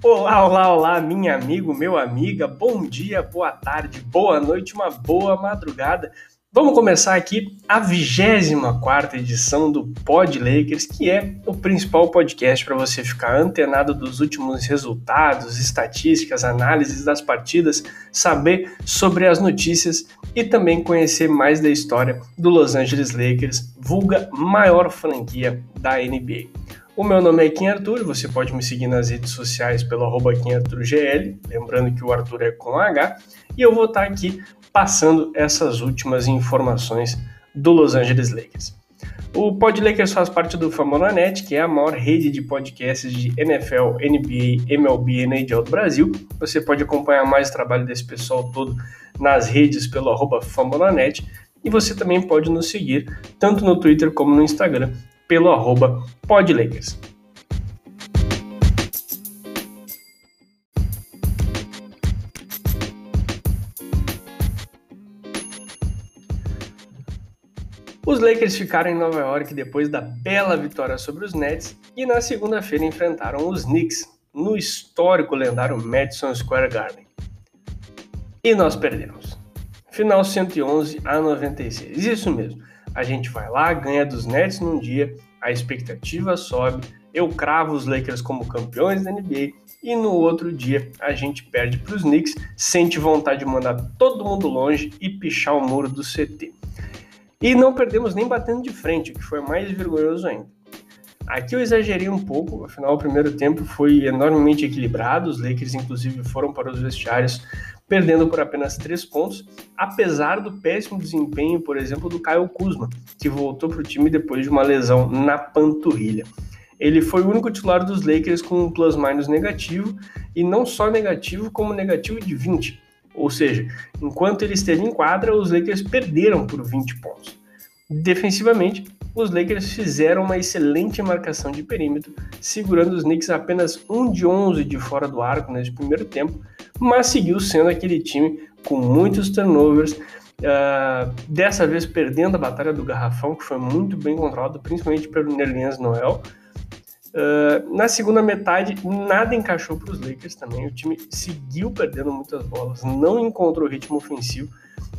Olá, olá, olá, minha amigo, meu amiga, bom dia, boa tarde, boa noite, uma boa madrugada. Vamos começar aqui a 24 edição do Pod Lakers, que é o principal podcast para você ficar antenado dos últimos resultados, estatísticas, análises das partidas, saber sobre as notícias e também conhecer mais da história do Los Angeles Lakers, vulga maior franquia da NBA. O meu nome é Kim Arthur, você pode me seguir nas redes sociais pelo arroba KimArthurGL, lembrando que o Arthur é com H, e eu vou estar aqui passando essas últimas informações do Los Angeles Lakers. O Pod Lakers faz parte do Famonanet, que é a maior rede de podcasts de NFL, NBA, MLB e NHL do Brasil. Você pode acompanhar mais o trabalho desse pessoal todo nas redes pelo arroba Famonanet. E você também pode nos seguir tanto no Twitter como no Instagram pelo arroba podlakers. Os Lakers ficaram em Nova York depois da bela vitória sobre os Nets e na segunda-feira enfrentaram os Knicks no histórico lendário Madison Square Garden. E nós perdemos. Final 111 a 96. Isso mesmo. A gente vai lá, ganha dos Nets num dia, a expectativa sobe, eu cravo os Lakers como campeões da NBA e no outro dia a gente perde para os Knicks, sente vontade de mandar todo mundo longe e pichar o muro do CT. E não perdemos nem batendo de frente, o que foi mais vergonhoso ainda. Aqui eu exagerei um pouco, afinal o primeiro tempo foi enormemente equilibrado, os Lakers inclusive foram para os vestiários perdendo por apenas três pontos, apesar do péssimo desempenho, por exemplo, do Kyle Kuzma, que voltou para o time depois de uma lesão na panturrilha. Ele foi o único titular dos Lakers com um plus-minus negativo, e não só negativo, como negativo de 20. Ou seja, enquanto ele esteve em quadra, os Lakers perderam por 20 pontos. Defensivamente, os Lakers fizeram uma excelente marcação de perímetro, segurando os Knicks apenas 1 de 11 de fora do arco nesse primeiro tempo, mas seguiu sendo aquele time com muitos turnovers, uh, dessa vez perdendo a batalha do garrafão, que foi muito bem controlado, principalmente pelo Nerlens Noel. Uh, na segunda metade, nada encaixou para os Lakers também. O time seguiu perdendo muitas bolas, não encontrou ritmo ofensivo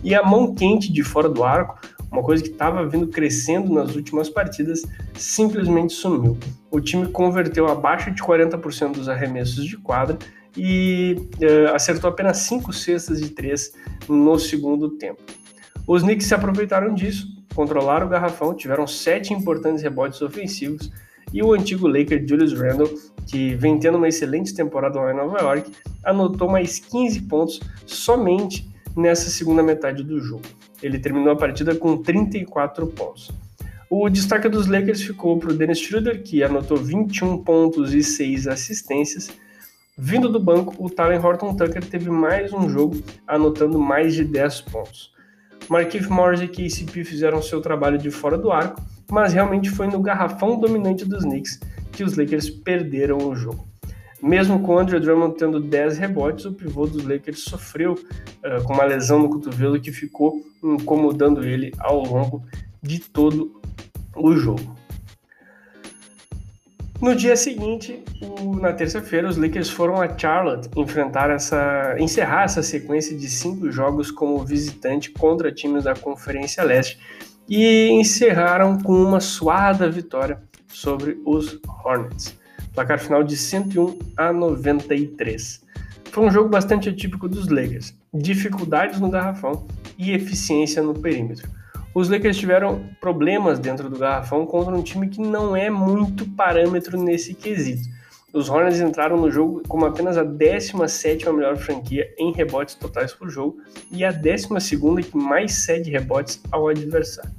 e a mão quente de fora do arco, uma coisa que estava vindo crescendo nas últimas partidas, simplesmente sumiu. O time converteu abaixo de 40% dos arremessos de quadra e uh, acertou apenas 5 cestas de 3 no segundo tempo. Os Knicks se aproveitaram disso, controlaram o garrafão, tiveram 7 importantes rebotes ofensivos e o antigo Laker Julius Randle, que vem tendo uma excelente temporada lá em Nova York, anotou mais 15 pontos somente nessa segunda metade do jogo. Ele terminou a partida com 34 pontos. O destaque dos Lakers ficou para o Dennis Schroeder, que anotou 21 pontos e 6 assistências, Vindo do banco, o Talen Horton Tucker teve mais um jogo, anotando mais de 10 pontos. Marquise Morris e KCP fizeram seu trabalho de fora do arco, mas realmente foi no garrafão dominante dos Knicks que os Lakers perderam o jogo. Mesmo com Andrew Drummond tendo 10 rebotes, o pivô dos Lakers sofreu uh, com uma lesão no cotovelo que ficou incomodando ele ao longo de todo o jogo. No dia seguinte, na terça-feira, os Lakers foram a Charlotte enfrentar essa, encerrar essa sequência de cinco jogos como visitante contra times da Conferência Leste e encerraram com uma suada vitória sobre os Hornets. Placar final de 101 a 93. Foi um jogo bastante atípico dos Lakers, dificuldades no garrafão e eficiência no perímetro os Lakers tiveram problemas dentro do garrafão contra um time que não é muito parâmetro nesse quesito. Os Hornets entraram no jogo como apenas a 17ª melhor franquia em rebotes totais por jogo e a 12ª que mais cede rebotes ao adversário.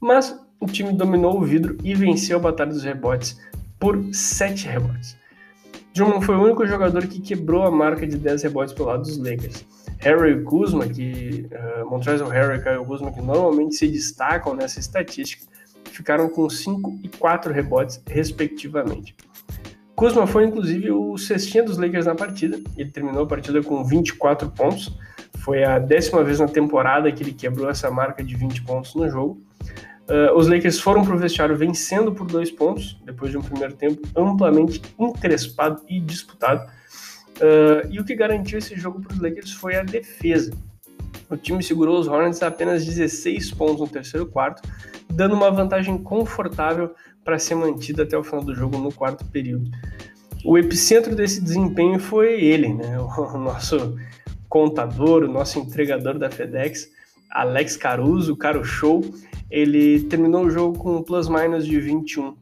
Mas o time dominou o vidro e venceu a batalha dos rebotes por 7 rebotes. Drummond foi o único jogador que quebrou a marca de 10 rebotes pelo lado dos Lakers. Harry Kuzma, que uh, Montrezl Harry e Kyle Kuzma, que normalmente se destacam nessa estatística, ficaram com 5 e 4 rebotes, respectivamente. Kuzma foi inclusive o cestinha dos Lakers na partida, ele terminou a partida com 24 pontos, foi a décima vez na temporada que ele quebrou essa marca de 20 pontos no jogo. Uh, os Lakers foram para o vestiário vencendo por dois pontos, depois de um primeiro tempo amplamente encrespado e disputado. Uh, e o que garantiu esse jogo para os Lakers foi a defesa. O time segurou os Hornets a apenas 16 pontos no terceiro quarto, dando uma vantagem confortável para ser mantida até o final do jogo no quarto período. O epicentro desse desempenho foi ele, né? o nosso contador, o nosso entregador da FedEx, Alex Caruso, o cara show, ele terminou o jogo com um plus-minus de 21.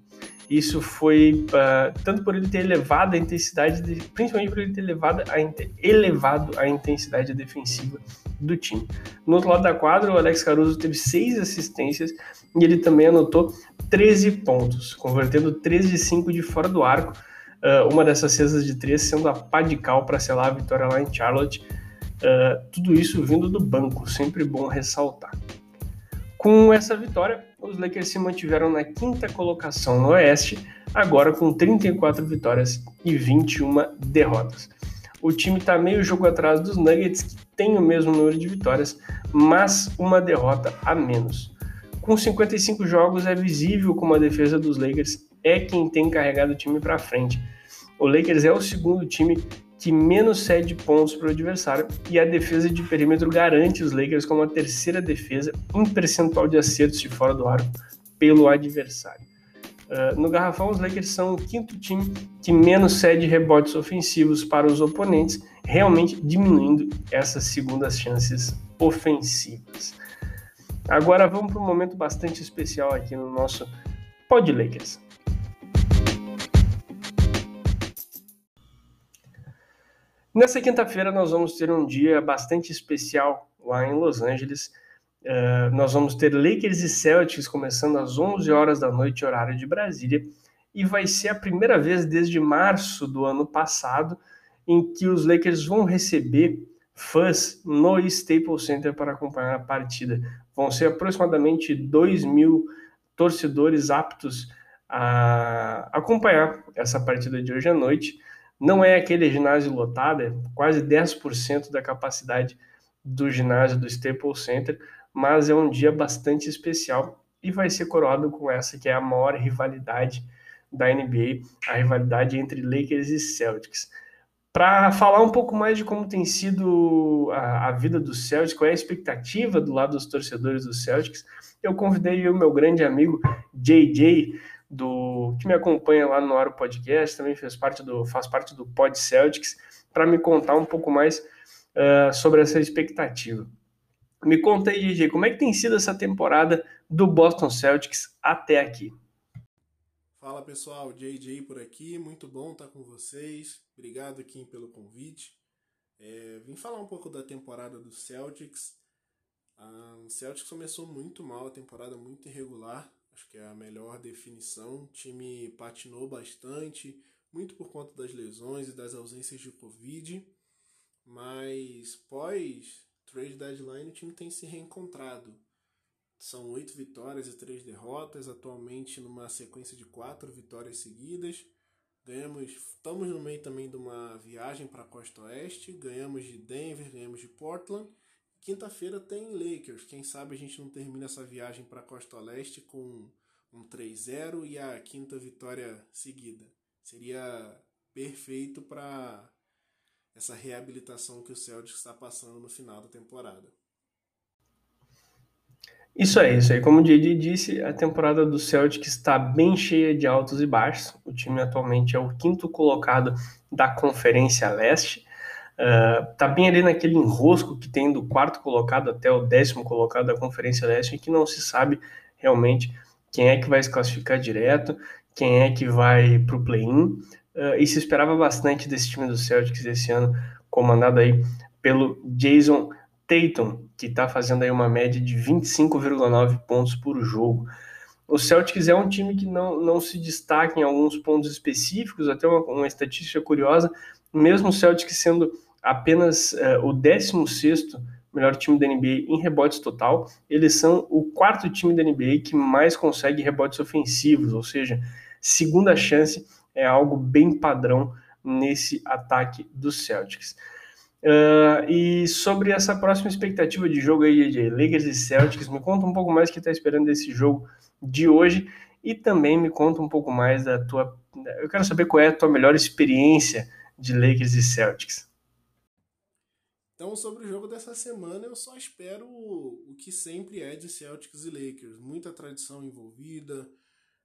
Isso foi uh, tanto por ele ter elevado a intensidade, de, principalmente por ele ter elevado a, elevado a intensidade defensiva do time. No outro lado da quadra, o Alex Caruso teve seis assistências e ele também anotou 13 pontos, convertendo 13 de 5 de fora do arco. Uh, uma dessas cestas de três sendo a pá de cal para selar a vitória lá em Charlotte. Uh, tudo isso vindo do banco, sempre bom ressaltar. Com essa vitória, os Lakers se mantiveram na quinta colocação no Oeste, agora com 34 vitórias e 21 derrotas. O time está meio jogo atrás dos Nuggets, que tem o mesmo número de vitórias, mas uma derrota a menos. Com 55 jogos, é visível como a defesa dos Lakers é quem tem carregado o time para frente. O Lakers é o segundo time que menos cede pontos para o adversário e a defesa de perímetro garante os Lakers como a terceira defesa em percentual de acertos de fora do arco pelo adversário. Uh, no garrafão, os Lakers são o quinto time que menos cede rebotes ofensivos para os oponentes, realmente diminuindo essas segundas chances ofensivas. Agora vamos para um momento bastante especial aqui no nosso Pod Lakers. Nessa quinta-feira nós vamos ter um dia bastante especial lá em Los Angeles. Uh, nós vamos ter Lakers e Celtics começando às 11 horas da noite, horário de Brasília, e vai ser a primeira vez desde março do ano passado em que os Lakers vão receber fãs no Staples Center para acompanhar a partida. Vão ser aproximadamente 2 mil torcedores aptos a acompanhar essa partida de hoje à noite. Não é aquele ginásio lotado, é quase 10% da capacidade do ginásio do Staples Center, mas é um dia bastante especial e vai ser coroado com essa que é a maior rivalidade da NBA, a rivalidade entre Lakers e Celtics. Para falar um pouco mais de como tem sido a, a, vida do Celtics, qual é a expectativa do lado dos torcedores do Celtics, eu convidei o meu grande amigo JJ do que me acompanha lá no Aro Podcast, também fez parte do, faz parte do Pod Celtics, para me contar um pouco mais uh, sobre essa expectativa. Me conta aí, DJ, como é que tem sido essa temporada do Boston Celtics até aqui? Fala pessoal, JJ por aqui, muito bom estar com vocês. Obrigado, Kim, pelo convite. É, vim falar um pouco da temporada do Celtics. Ah, o Celtics começou muito mal, a temporada muito irregular. Acho que é a melhor definição. O time patinou bastante, muito por conta das lesões e das ausências de Covid. Mas pós trade deadline, o time tem se reencontrado. São oito vitórias e três derrotas, atualmente numa sequência de quatro vitórias seguidas. Ganhamos, estamos no meio também de uma viagem para a costa oeste. Ganhamos de Denver, ganhamos de Portland Quinta-feira tem Lakers. Quem sabe a gente não termina essa viagem para a Costa Leste com um 3-0 e a quinta vitória seguida. Seria perfeito para essa reabilitação que o Celtics está passando no final da temporada. Isso é isso aí. Como o JD disse, a temporada do Celtics está bem cheia de altos e baixos. O time atualmente é o quinto colocado da Conferência Leste. Uh, tá bem ali naquele enrosco que tem do quarto colocado até o décimo colocado da Conferência Leste, em que não se sabe realmente quem é que vai se classificar direto, quem é que vai para o play-in, uh, e se esperava bastante desse time do Celtics esse ano, comandado aí pelo Jason Tatum, que está fazendo aí uma média de 25,9 pontos por jogo. O Celtics é um time que não, não se destaca em alguns pontos específicos, até uma, uma estatística curiosa, mesmo o Celtics sendo apenas uh, o 16 melhor time da NBA em rebotes total, eles são o quarto time da NBA que mais consegue rebotes ofensivos, ou seja, segunda chance é algo bem padrão nesse ataque dos Celtics. Uh, e sobre essa próxima expectativa de jogo aí de Lakers e Celtics, me conta um pouco mais o que está esperando desse jogo de hoje e também me conta um pouco mais da tua. Eu quero saber qual é a tua melhor experiência de Lakers e Celtics. Então, sobre o jogo dessa semana, eu só espero o que sempre é de Celtics e Lakers. Muita tradição envolvida,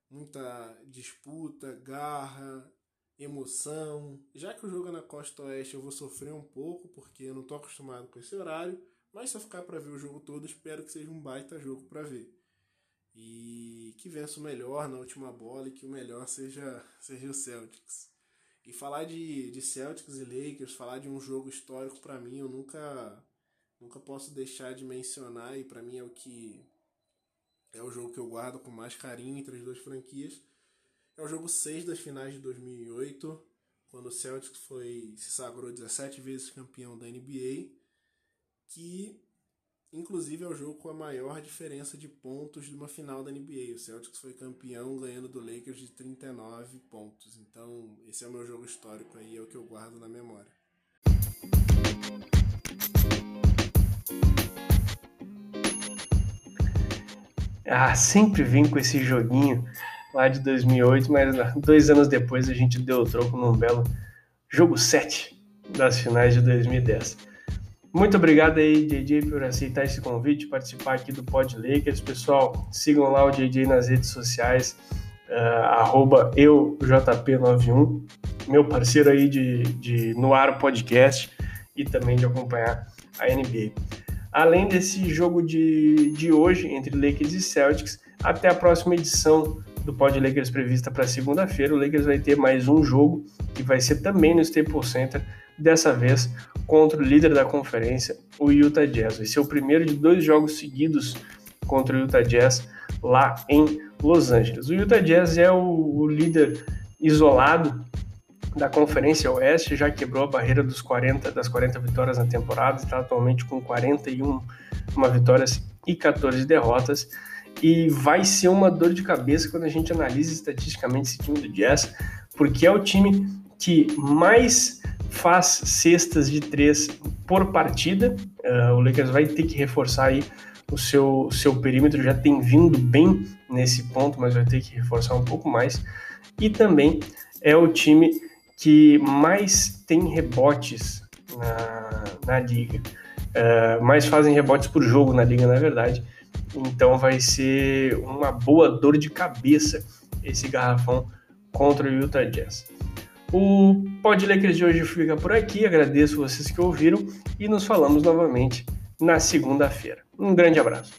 muita disputa, garra, emoção. Já que o jogo é na Costa Oeste, eu vou sofrer um pouco, porque eu não estou acostumado com esse horário. Mas se eu ficar para ver o jogo todo, espero que seja um baita jogo para ver. E que vença o melhor na última bola e que o melhor seja, seja o Celtics. E falar de, de Celtics e Lakers, falar de um jogo histórico para mim, eu nunca nunca posso deixar de mencionar e para mim é o que é o jogo que eu guardo com mais carinho entre as duas franquias. É o jogo 6 das finais de 2008, quando o Celtics foi, se sagrou 17 vezes campeão da NBA, que inclusive é o jogo com a maior diferença de pontos de uma final da NBA. O Celtics foi campeão ganhando do Lakers de 39 pontos. Então, esse é o meu jogo histórico aí, é o que eu guardo na memória. Ah, sempre vem com esse joguinho lá de 2008, mas dois anos depois a gente deu o troco num belo jogo 7 das finais de 2010. Muito obrigado aí, JJ, por aceitar esse convite, participar aqui do Pod Lakers. Pessoal, sigam lá o JJ nas redes sociais, uh, eujp91, meu parceiro aí de, de No Ar Podcast e também de acompanhar a NBA. Além desse jogo de, de hoje entre Lakers e Celtics, até a próxima edição do Pod Lakers prevista para segunda-feira. O Lakers vai ter mais um jogo que vai ser também no Staples Center, dessa vez contra o líder da conferência, o Utah Jazz. Vai ser o primeiro de dois jogos seguidos contra o Utah Jazz lá em Los Angeles. O Utah Jazz é o, o líder isolado da Conferência Oeste, já quebrou a barreira dos 40, das 40 vitórias na temporada, está atualmente com 41 uma vitórias e 14 derrotas e vai ser uma dor de cabeça quando a gente analisa estatisticamente esse time do Jazz, porque é o time que mais faz cestas de três por partida. Uh, o Lakers vai ter que reforçar aí o seu, seu perímetro, já tem vindo bem nesse ponto, mas vai ter que reforçar um pouco mais. E também é o time que mais tem rebotes na, na liga. Uh, mais fazem rebotes por jogo na liga, na verdade. Então vai ser uma boa dor de cabeça esse garrafão contra o Utah Jazz. O Pod Lakers de hoje fica por aqui. Agradeço vocês que ouviram e nos falamos novamente na segunda-feira. Um grande abraço.